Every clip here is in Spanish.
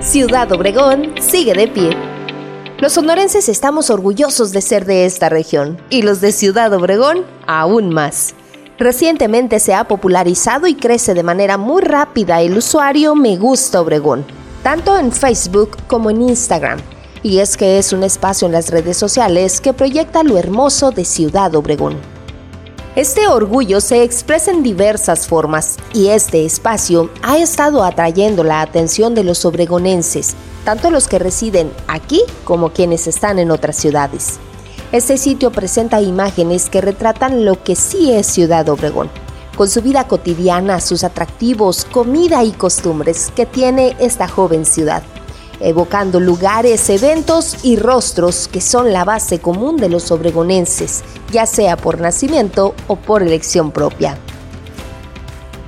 Ciudad Obregón sigue de pie. Los sonorenses estamos orgullosos de ser de esta región y los de Ciudad Obregón aún más. Recientemente se ha popularizado y crece de manera muy rápida el usuario Me Gusta Obregón, tanto en Facebook como en Instagram. Y es que es un espacio en las redes sociales que proyecta lo hermoso de Ciudad Obregón. Este orgullo se expresa en diversas formas y este espacio ha estado atrayendo la atención de los obregonenses, tanto los que residen aquí como quienes están en otras ciudades. Este sitio presenta imágenes que retratan lo que sí es Ciudad Obregón, con su vida cotidiana, sus atractivos, comida y costumbres que tiene esta joven ciudad evocando lugares, eventos y rostros que son la base común de los obregonenses, ya sea por nacimiento o por elección propia.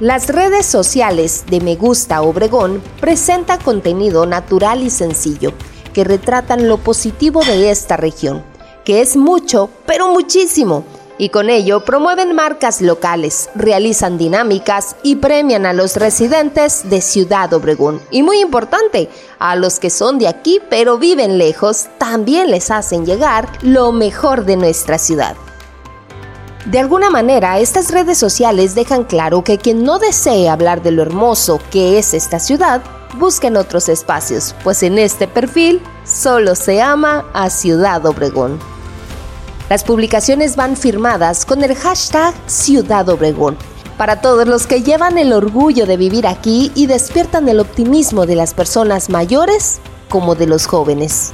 Las redes sociales de Me Gusta Obregón presentan contenido natural y sencillo que retratan lo positivo de esta región, que es mucho, pero muchísimo, y con ello promueven marcas locales, realizan dinámicas y premian a los residentes de Ciudad Obregón. Y muy importante, a los que son de aquí pero viven lejos, también les hacen llegar lo mejor de nuestra ciudad. De alguna manera, estas redes sociales dejan claro que quien no desee hablar de lo hermoso que es esta ciudad, busquen otros espacios, pues en este perfil solo se ama a Ciudad Obregón. Las publicaciones van firmadas con el hashtag Ciudad Obregón. Para todos los que llevan el orgullo de vivir aquí y despiertan el optimismo de las personas mayores como de los jóvenes.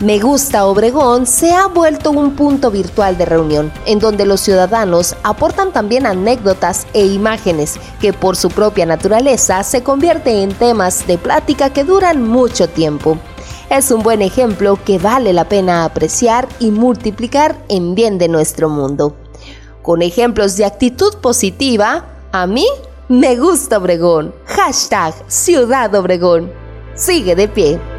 Me Gusta Obregón se ha vuelto un punto virtual de reunión, en donde los ciudadanos aportan también anécdotas e imágenes que por su propia naturaleza se convierte en temas de plática que duran mucho tiempo es un buen ejemplo que vale la pena apreciar y multiplicar en bien de nuestro mundo. Con ejemplos de actitud positiva, a mí me gusta Obregón. Hashtag Ciudad Obregón. Sigue de pie.